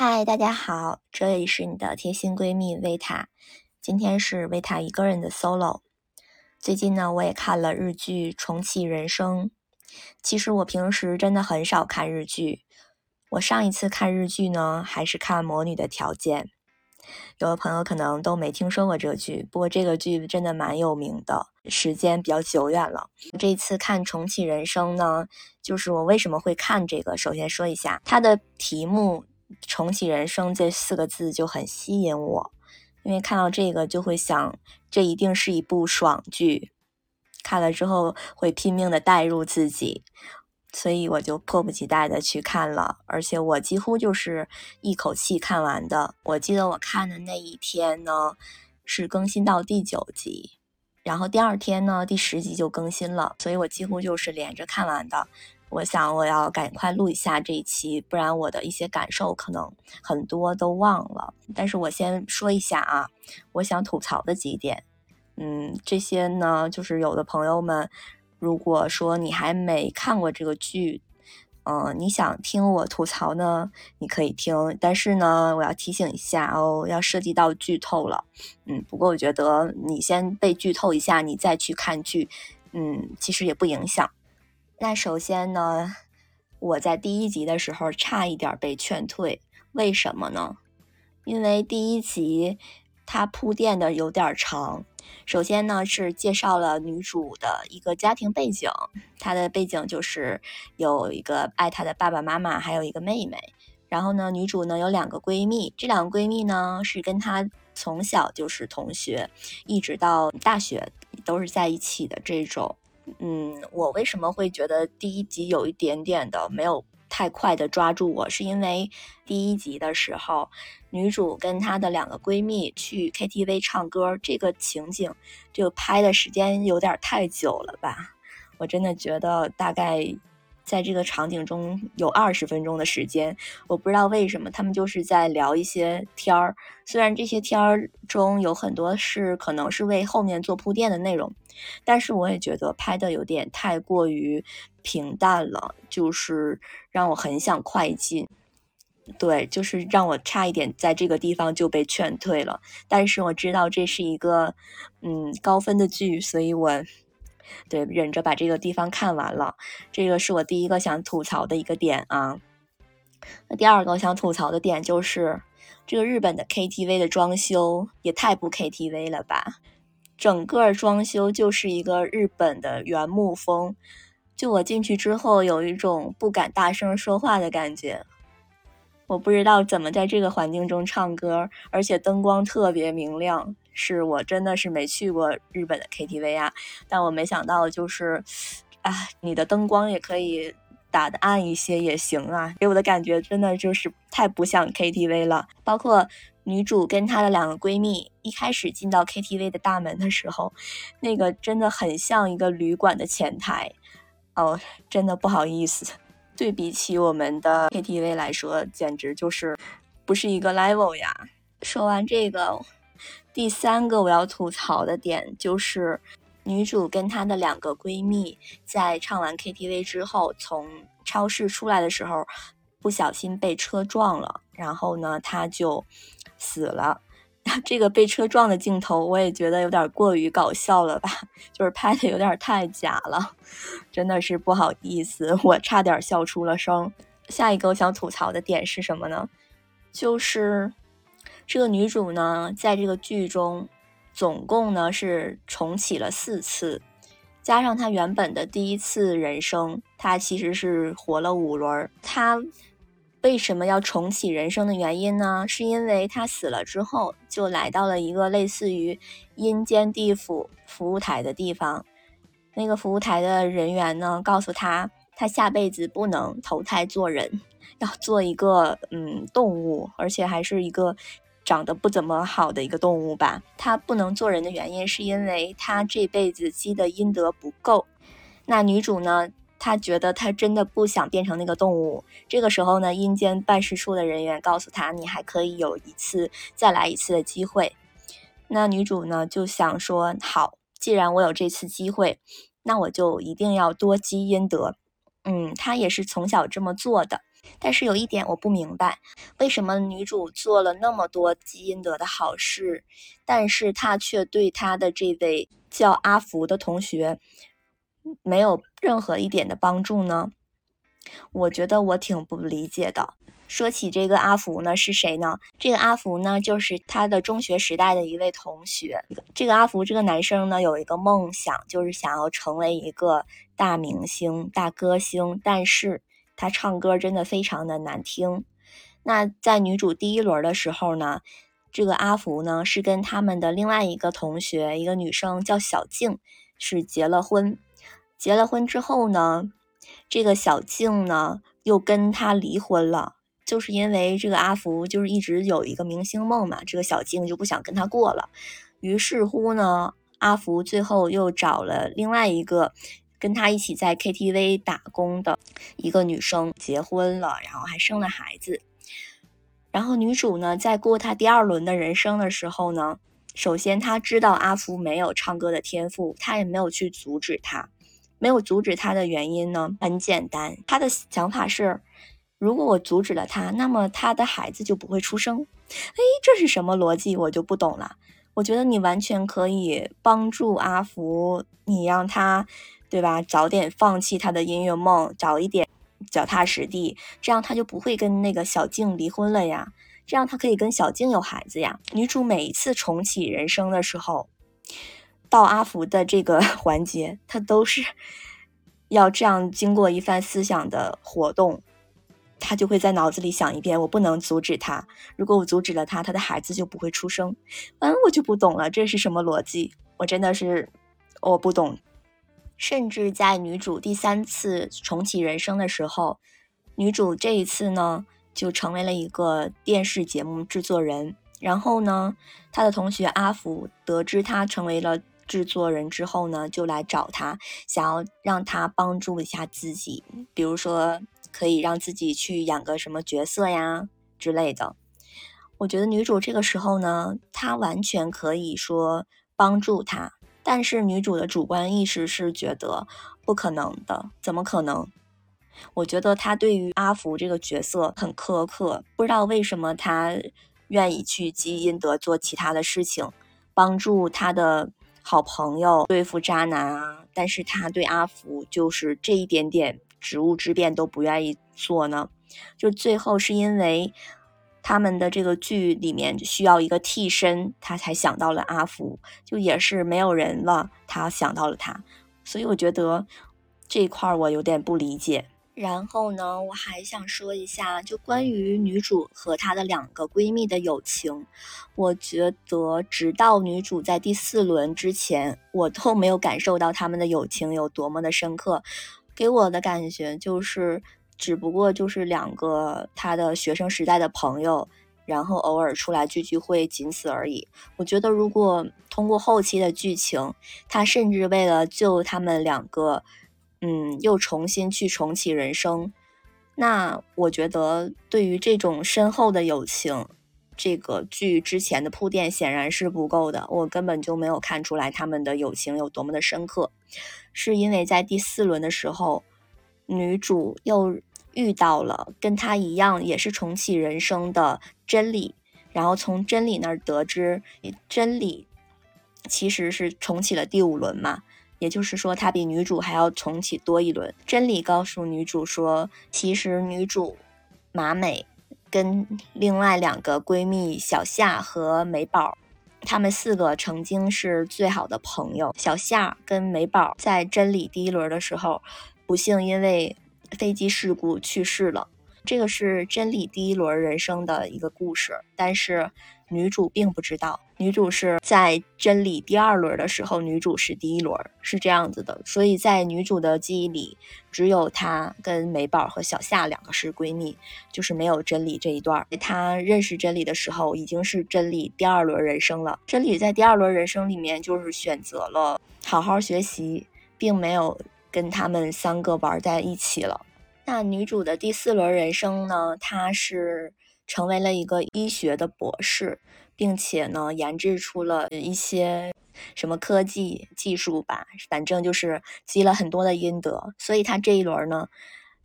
嗨，大家好，这里是你的贴心闺蜜维塔，今天是维塔一个人的 solo。最近呢，我也看了日剧《重启人生》。其实我平时真的很少看日剧，我上一次看日剧呢，还是看《魔女的条件》。有的朋友可能都没听说过这个剧，不过这个剧真的蛮有名的，时间比较久远了。这次看《重启人生》呢，就是我为什么会看这个，首先说一下它的题目。重启人生这四个字就很吸引我，因为看到这个就会想，这一定是一部爽剧，看了之后会拼命的带入自己，所以我就迫不及待的去看了，而且我几乎就是一口气看完的。我记得我看的那一天呢，是更新到第九集，然后第二天呢，第十集就更新了，所以我几乎就是连着看完的。我想我要赶快录一下这一期，不然我的一些感受可能很多都忘了。但是我先说一下啊，我想吐槽的几点，嗯，这些呢，就是有的朋友们，如果说你还没看过这个剧，嗯，你想听我吐槽呢，你可以听。但是呢，我要提醒一下哦，要涉及到剧透了，嗯，不过我觉得你先被剧透一下，你再去看剧，嗯，其实也不影响。那首先呢，我在第一集的时候差一点被劝退，为什么呢？因为第一集它铺垫的有点长。首先呢是介绍了女主的一个家庭背景，她的背景就是有一个爱她的爸爸妈妈，还有一个妹妹。然后呢，女主呢有两个闺蜜，这两个闺蜜呢是跟她从小就是同学，一直到大学都是在一起的这种。嗯，我为什么会觉得第一集有一点点的没有太快的抓住我？是因为第一集的时候，女主跟她的两个闺蜜去 KTV 唱歌，这个情景就拍的时间有点太久了吧？我真的觉得大概。在这个场景中有二十分钟的时间，我不知道为什么他们就是在聊一些天儿。虽然这些天儿中有很多是可能是为后面做铺垫的内容，但是我也觉得拍的有点太过于平淡了，就是让我很想快进。对，就是让我差一点在这个地方就被劝退了。但是我知道这是一个嗯高分的剧，所以我。对，忍着把这个地方看完了，这个是我第一个想吐槽的一个点啊。那第二个我想吐槽的点就是，这个日本的 KTV 的装修也太不 KTV 了吧！整个装修就是一个日本的原木风，就我进去之后有一种不敢大声说话的感觉。我不知道怎么在这个环境中唱歌，而且灯光特别明亮。是我真的是没去过日本的 KTV 啊，但我没想到就是，啊，你的灯光也可以打的暗一些也行啊，给我的感觉真的就是太不像 KTV 了。包括女主跟她的两个闺蜜一开始进到 KTV 的大门的时候，那个真的很像一个旅馆的前台，哦，真的不好意思，对比起我们的 KTV 来说，简直就是不是一个 level 呀。说完这个。第三个我要吐槽的点就是，女主跟她的两个闺蜜在唱完 KTV 之后，从超市出来的时候，不小心被车撞了，然后呢，她就死了。这个被车撞的镜头，我也觉得有点过于搞笑了吧，就是拍的有点太假了，真的是不好意思，我差点笑出了声。下一个我想吐槽的点是什么呢？就是。这个女主呢，在这个剧中，总共呢是重启了四次，加上她原本的第一次人生，她其实是活了五轮。她为什么要重启人生的原因呢？是因为她死了之后，就来到了一个类似于阴间地府服务台的地方。那个服务台的人员呢，告诉她，她下辈子不能投胎做人，要做一个嗯动物，而且还是一个。长得不怎么好的一个动物吧，它不能做人的原因是因为它这辈子积的阴德不够。那女主呢，她觉得她真的不想变成那个动物。这个时候呢，阴间办事处的人员告诉她，你还可以有一次再来一次的机会。那女主呢就想说，好，既然我有这次机会，那我就一定要多积阴德。嗯，她也是从小这么做的。但是有一点我不明白，为什么女主做了那么多积阴德的好事，但是她却对她的这位叫阿福的同学没有任何一点的帮助呢？我觉得我挺不理解的。说起这个阿福呢，是谁呢？这个阿福呢，就是他的中学时代的一位同学。这个阿福这个男生呢，有一个梦想，就是想要成为一个大明星、大歌星，但是他唱歌真的非常的难听。那在女主第一轮的时候呢，这个阿福呢是跟他们的另外一个同学，一个女生叫小静，是结了婚。结了婚之后呢，这个小静呢又跟他离婚了。就是因为这个阿福就是一直有一个明星梦嘛，这个小静就不想跟他过了。于是乎呢，阿福最后又找了另外一个跟他一起在 KTV 打工的一个女生结婚了，然后还生了孩子。然后女主呢，在过她第二轮的人生的时候呢，首先她知道阿福没有唱歌的天赋，她也没有去阻止他。没有阻止他的原因呢，很简单，她的想法是。如果我阻止了他，那么他的孩子就不会出生。哎，这是什么逻辑？我就不懂了。我觉得你完全可以帮助阿福，你让他，对吧？早点放弃他的音乐梦，早一点脚踏实地，这样他就不会跟那个小静离婚了呀。这样他可以跟小静有孩子呀。女主每一次重启人生的时候，到阿福的这个 环节，她都是要这样经过一番思想的活动。他就会在脑子里想一遍：我不能阻止他。如果我阻止了他，他的孩子就不会出生。嗯，我就不懂了，这是什么逻辑？我真的是我不懂。甚至在女主第三次重启人生的时候，女主这一次呢，就成为了一个电视节目制作人。然后呢，她的同学阿福得知她成为了制作人之后呢，就来找她，想要让她帮助一下自己，比如说。可以让自己去演个什么角色呀之类的。我觉得女主这个时候呢，她完全可以说帮助他，但是女主的主观意识是觉得不可能的，怎么可能？我觉得她对于阿福这个角色很苛刻，不知道为什么她愿意去积阴德做其他的事情，帮助他的好朋友对付渣男啊，但是他对阿福就是这一点点。职务之便都不愿意做呢，就最后是因为他们的这个剧里面需要一个替身，他才想到了阿福，就也是没有人了，他想到了他，所以我觉得这一块我有点不理解。然后呢，我还想说一下，就关于女主和她的两个闺蜜的友情，我觉得直到女主在第四轮之前，我都没有感受到他们的友情有多么的深刻。给我的感觉就是，只不过就是两个他的学生时代的朋友，然后偶尔出来聚聚会，仅此而已。我觉得如果通过后期的剧情，他甚至为了救他们两个，嗯，又重新去重启人生，那我觉得对于这种深厚的友情，这个剧之前的铺垫显然是不够的。我根本就没有看出来他们的友情有多么的深刻。是因为在第四轮的时候，女主又遇到了跟她一样也是重启人生的真理，然后从真理那儿得知，真理其实是重启了第五轮嘛，也就是说她比女主还要重启多一轮。真理告诉女主说，其实女主马美跟另外两个闺蜜小夏和美宝。他们四个曾经是最好的朋友。小夏跟美宝在真理第一轮的时候，不幸因为飞机事故去世了。这个是真理第一轮人生的一个故事，但是。女主并不知道，女主是在真理第二轮的时候，女主是第一轮，是这样子的。所以在女主的记忆里，只有她跟美宝和小夏两个是闺蜜，就是没有真理这一段。她认识真理的时候，已经是真理第二轮人生了。真理在第二轮人生里面，就是选择了好好学习，并没有跟他们三个玩在一起了。那女主的第四轮人生呢？她是。成为了一个医学的博士，并且呢，研制出了一些什么科技技术吧，反正就是积了很多的阴德，所以他这一轮呢，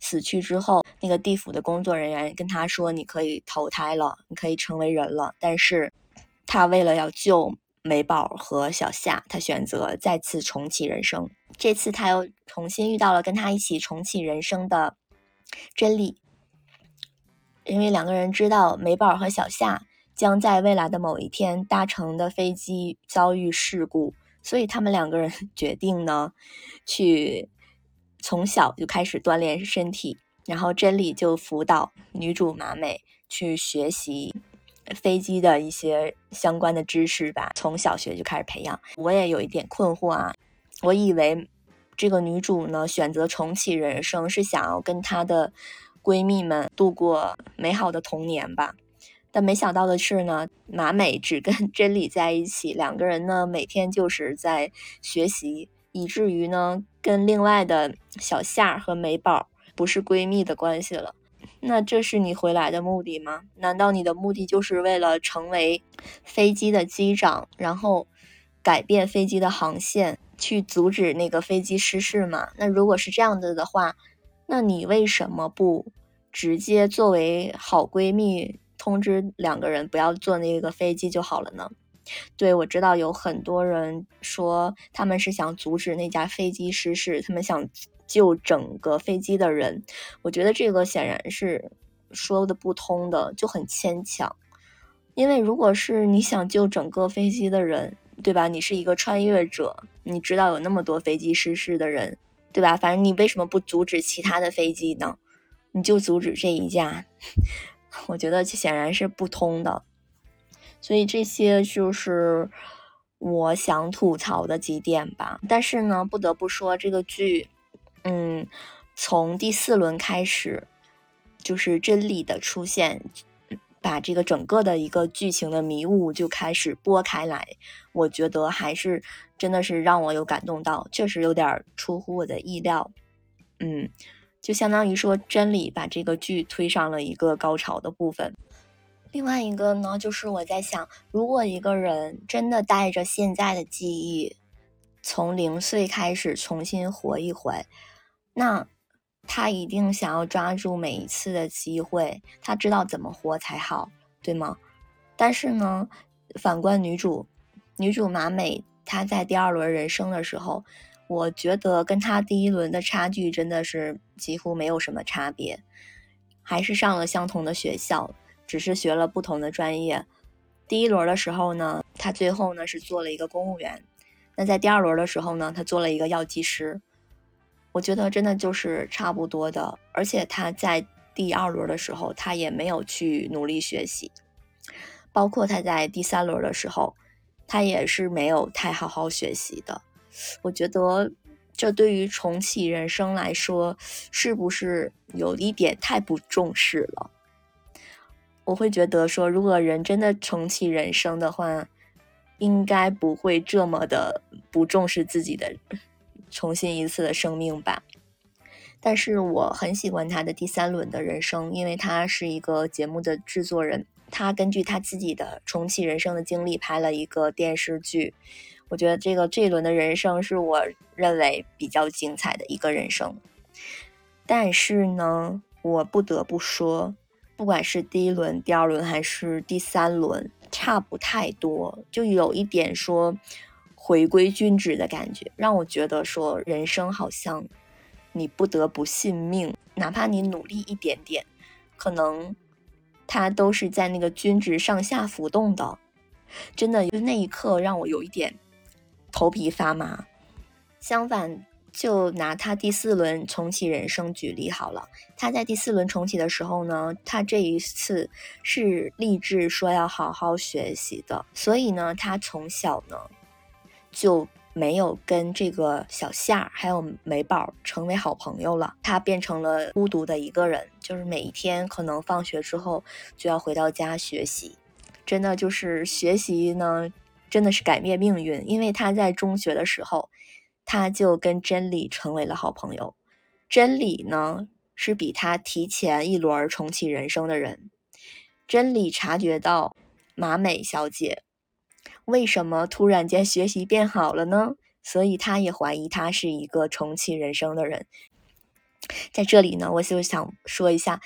死去之后，那个地府的工作人员跟他说：“你可以投胎了，你可以成为人了。”但是，他为了要救美宝和小夏，他选择再次重启人生。这次他又重新遇到了跟他一起重启人生的真理，因为两个人知道美宝和小夏将在未来的某一天搭乘的飞机遭遇事故，所以他们两个人 决定呢，去从小就开始锻炼身体，然后真理就辅导女主马美去学习飞机的一些相关的知识吧，从小学就开始培养。我也有一点困惑啊。我以为这个女主呢选择重启人生是想要跟她的闺蜜们度过美好的童年吧，但没想到的是呢，马美只跟真理在一起，两个人呢每天就是在学习，以至于呢跟另外的小夏和美宝不是闺蜜的关系了。那这是你回来的目的吗？难道你的目的就是为了成为飞机的机长，然后改变飞机的航线？去阻止那个飞机失事吗？那如果是这样子的话，那你为什么不直接作为好闺蜜通知两个人不要坐那个飞机就好了呢？对我知道有很多人说他们是想阻止那架飞机失事，他们想救整个飞机的人。我觉得这个显然是说的不通的，就很牵强。因为如果是你想救整个飞机的人，对吧？你是一个穿越者，你知道有那么多飞机失事的人，对吧？反正你为什么不阻止其他的飞机呢？你就阻止这一架，我觉得这显然是不通的。所以这些就是我想吐槽的几点吧。但是呢，不得不说这个剧，嗯，从第四轮开始，就是真理的出现。把这个整个的一个剧情的迷雾就开始拨开来，我觉得还是真的是让我有感动到，确实有点出乎我的意料。嗯，就相当于说真理把这个剧推上了一个高潮的部分。另外一个呢，就是我在想，如果一个人真的带着现在的记忆，从零岁开始重新活一回，那。他一定想要抓住每一次的机会，他知道怎么活才好，对吗？但是呢，反观女主，女主马美，她在第二轮人生的时候，我觉得跟她第一轮的差距真的是几乎没有什么差别，还是上了相同的学校，只是学了不同的专业。第一轮的时候呢，她最后呢是做了一个公务员，那在第二轮的时候呢，她做了一个药剂师。我觉得真的就是差不多的，而且他在第二轮的时候，他也没有去努力学习，包括他在第三轮的时候，他也是没有太好好学习的。我觉得这对于重启人生来说，是不是有一点太不重视了？我会觉得说，如果人真的重启人生的话，应该不会这么的不重视自己的。重新一次的生命吧，但是我很喜欢他的第三轮的人生，因为他是一个节目的制作人，他根据他自己的重启人生的经历拍了一个电视剧。我觉得这个这一轮的人生是我认为比较精彩的一个人生。但是呢，我不得不说，不管是第一轮、第二轮还是第三轮，差不太多，就有一点说。回归均值的感觉，让我觉得说人生好像你不得不信命，哪怕你努力一点点，可能它都是在那个均值上下浮动的。真的，就那一刻让我有一点头皮发麻。相反，就拿他第四轮重启人生举例好了，他在第四轮重启的时候呢，他这一次是立志说要好好学习的，所以呢，他从小呢。就没有跟这个小夏还有美宝成为好朋友了，他变成了孤独的一个人，就是每一天可能放学之后就要回到家学习，真的就是学习呢，真的是改变命运。因为他在中学的时候，他就跟真理成为了好朋友，真理呢是比他提前一轮重启人生的人，真理察觉到马美小姐。为什么突然间学习变好了呢？所以他也怀疑他是一个重启人生的人。在这里呢，我就想说一下，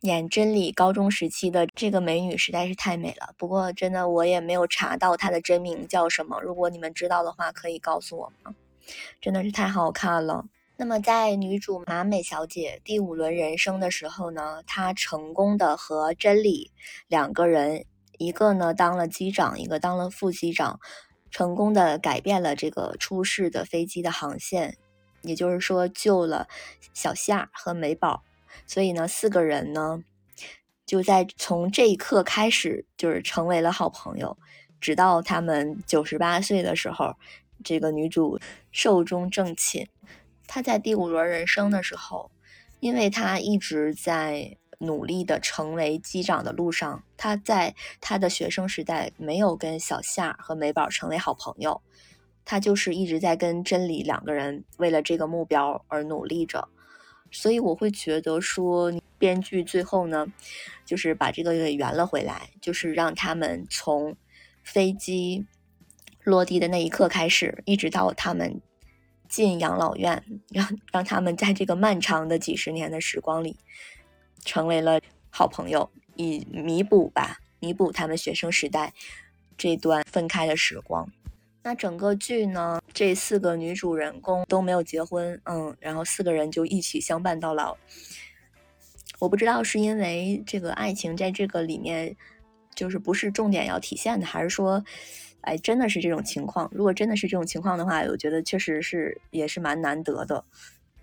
演真理高中时期的这个美女实在是太美了。不过真的我也没有查到她的真名叫什么，如果你们知道的话，可以告诉我吗？真的是太好看了。那么在女主马美小姐第五轮人生的时候呢，她成功的和真理两个人，一个呢当了机长，一个当了副机长，成功的改变了这个出事的飞机的航线。也就是说，救了小夏和美宝，所以呢，四个人呢，就在从这一刻开始，就是成为了好朋友，直到他们九十八岁的时候，这个女主寿终正寝。她在第五轮人生的时候，因为她一直在努力的成为机长的路上，他在他的学生时代没有跟小夏和美宝成为好朋友。他就是一直在跟真理两个人为了这个目标而努力着，所以我会觉得说，编剧最后呢，就是把这个给圆了回来，就是让他们从飞机落地的那一刻开始，一直到他们进养老院，让让他们在这个漫长的几十年的时光里，成为了好朋友，以弥补吧，弥补他们学生时代这段分开的时光。那整个剧呢，这四个女主人公都没有结婚，嗯，然后四个人就一起相伴到老。我不知道是因为这个爱情在这个里面就是不是重点要体现的，还是说，哎，真的是这种情况？如果真的是这种情况的话，我觉得确实是也是蛮难得的。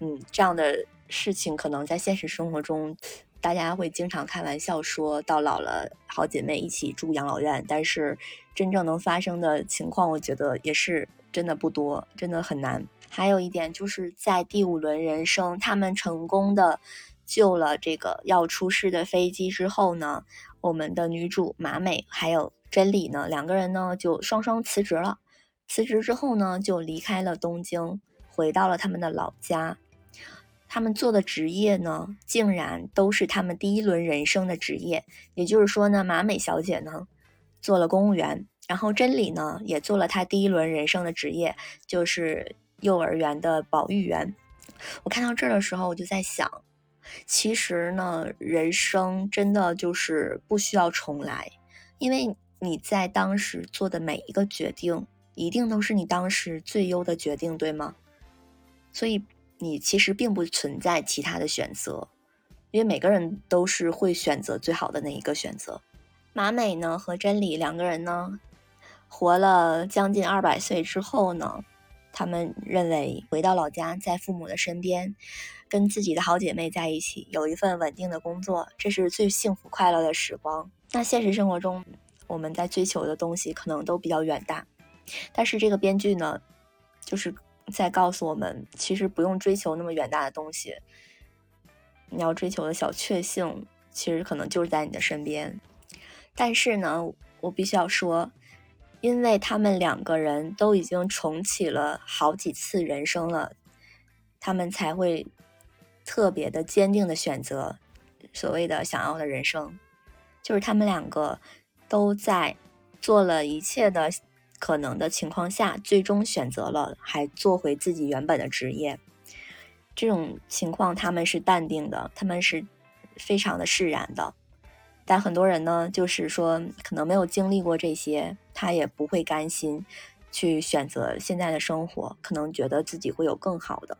嗯，这样的事情可能在现实生活中。大家会经常开玩笑说到老了，好姐妹一起住养老院，但是真正能发生的情况，我觉得也是真的不多，真的很难。还有一点就是在第五轮人生，他们成功的救了这个要出事的飞机之后呢，我们的女主马美还有真理呢，两个人呢就双双辞职了。辞职之后呢，就离开了东京，回到了他们的老家。他们做的职业呢，竟然都是他们第一轮人生的职业。也就是说呢，马美小姐呢做了公务员，然后真理呢也做了她第一轮人生的职业，就是幼儿园的保育员。我看到这儿的时候，我就在想，其实呢，人生真的就是不需要重来，因为你在当时做的每一个决定，一定都是你当时最优的决定，对吗？所以。你其实并不存在其他的选择，因为每个人都是会选择最好的那一个选择。马美呢和真理两个人呢，活了将近二百岁之后呢，他们认为回到老家，在父母的身边，跟自己的好姐妹在一起，有一份稳定的工作，这是最幸福快乐的时光。那现实生活中，我们在追求的东西可能都比较远大，但是这个编剧呢，就是。在告诉我们，其实不用追求那么远大的东西，你要追求的小确幸，其实可能就是在你的身边。但是呢，我必须要说，因为他们两个人都已经重启了好几次人生了，他们才会特别的坚定的选择所谓的想要的人生，就是他们两个都在做了一切的。可能的情况下，最终选择了还做回自己原本的职业。这种情况他们是淡定的，他们是非常的释然的。但很多人呢，就是说可能没有经历过这些，他也不会甘心去选择现在的生活，可能觉得自己会有更好的。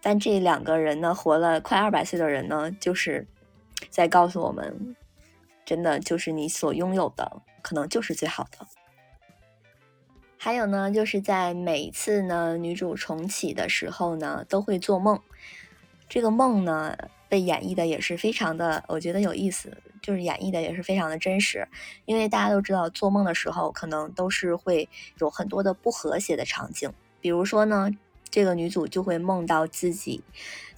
但这两个人呢，活了快二百岁的人呢，就是在告诉我们，真的就是你所拥有的，可能就是最好的。还有呢，就是在每次呢女主重启的时候呢，都会做梦。这个梦呢被演绎的也是非常的，我觉得有意思，就是演绎的也是非常的真实。因为大家都知道，做梦的时候可能都是会有很多的不和谐的场景。比如说呢，这个女主就会梦到自己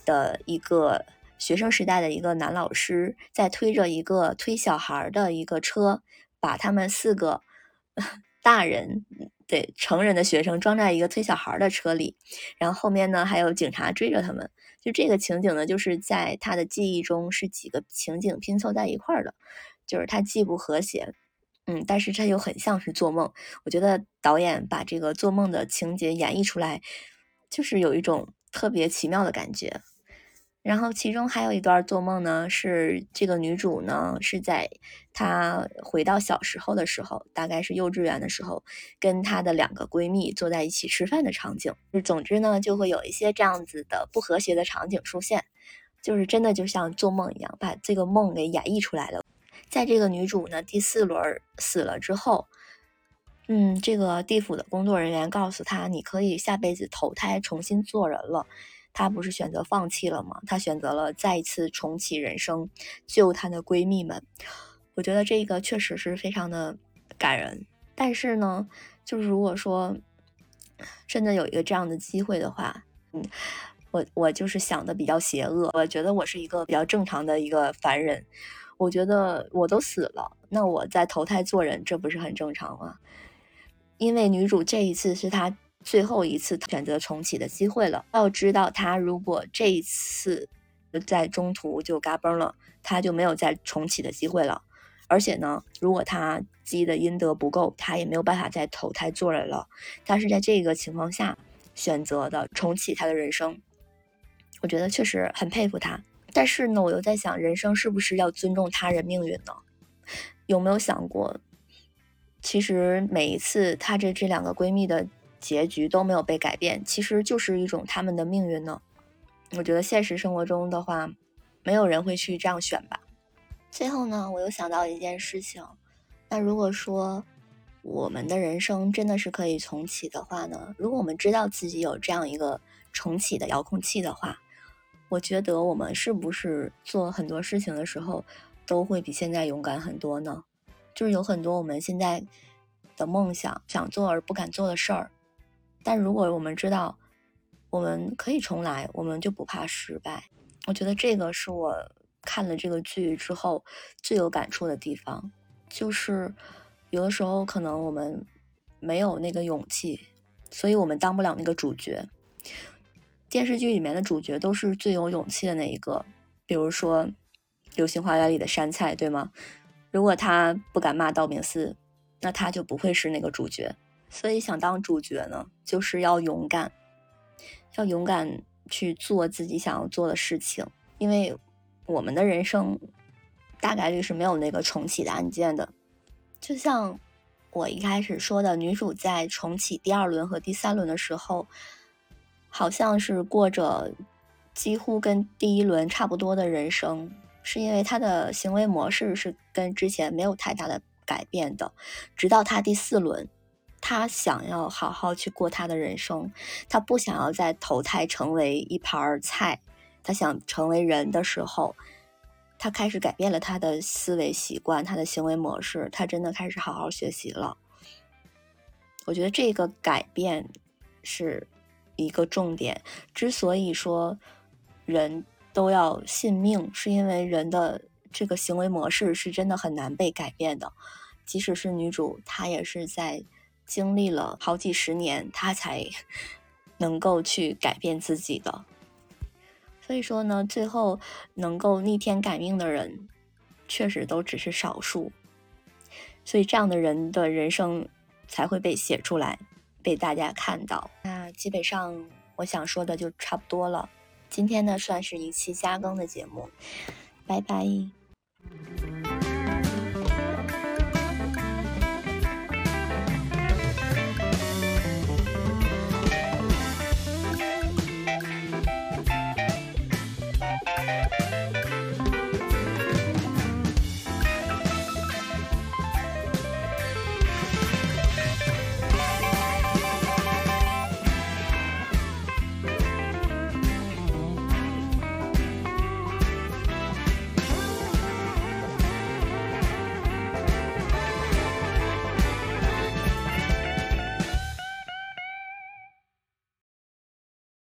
的一个学生时代的一个男老师，在推着一个推小孩的一个车，把他们四个 大人。对成人的学生装在一个推小孩的车里，然后后面呢还有警察追着他们。就这个情景呢，就是在他的记忆中是几个情景拼凑在一块儿的，就是他既不和谐，嗯，但是他又很像是做梦。我觉得导演把这个做梦的情节演绎出来，就是有一种特别奇妙的感觉。然后其中还有一段做梦呢，是这个女主呢是在她回到小时候的时候，大概是幼稚园的时候，跟她的两个闺蜜坐在一起吃饭的场景。总之呢，就会有一些这样子的不和谐的场景出现，就是真的就像做梦一样，把这个梦给演绎出来了。在这个女主呢第四轮死了之后，嗯，这个地府的工作人员告诉她，你可以下辈子投胎重新做人了。她不是选择放弃了吗？她选择了再一次重启人生，救她的闺蜜们。我觉得这个确实是非常的感人。但是呢，就是如果说真的有一个这样的机会的话，嗯，我我就是想的比较邪恶。我觉得我是一个比较正常的一个凡人。我觉得我都死了，那我在投胎做人，这不是很正常吗？因为女主这一次是她。最后一次选择重启的机会了。要知道，他如果这一次在中途就嘎嘣了，他就没有再重启的机会了。而且呢，如果他积的阴德不够，他也没有办法再投胎做人了。他是在这个情况下选择的重启他的人生，我觉得确实很佩服他。但是呢，我又在想，人生是不是要尊重他人命运呢？有没有想过，其实每一次她这这两个闺蜜的。结局都没有被改变，其实就是一种他们的命运呢。我觉得现实生活中的话，没有人会去这样选吧。最后呢，我又想到一件事情，那如果说我们的人生真的是可以重启的话呢？如果我们知道自己有这样一个重启的遥控器的话，我觉得我们是不是做很多事情的时候都会比现在勇敢很多呢？就是有很多我们现在的梦想想做而不敢做的事儿。但如果我们知道我们可以重来，我们就不怕失败。我觉得这个是我看了这个剧之后最有感触的地方，就是有的时候可能我们没有那个勇气，所以我们当不了那个主角。电视剧里面的主角都是最有勇气的那一个，比如说《流星花园》里的杉菜，对吗？如果他不敢骂道明寺，那他就不会是那个主角。所以想当主角呢，就是要勇敢，要勇敢去做自己想要做的事情。因为我们的人生大概率是没有那个重启的按键的。就像我一开始说的，女主在重启第二轮和第三轮的时候，好像是过着几乎跟第一轮差不多的人生，是因为她的行为模式是跟之前没有太大的改变的，直到她第四轮。他想要好好去过他的人生，他不想要再投胎成为一盘菜，他想成为人的时候，他开始改变了他的思维习惯，他的行为模式，他真的开始好好学习了。我觉得这个改变是一个重点。之所以说人都要信命，是因为人的这个行为模式是真的很难被改变的，即使是女主，她也是在。经历了好几十年，他才 能够去改变自己的。所以说呢，最后能够逆天改命的人，确实都只是少数。所以这样的人的人生才会被写出来，被大家看到。那基本上我想说的就差不多了。今天呢，算是一期加更的节目，拜拜。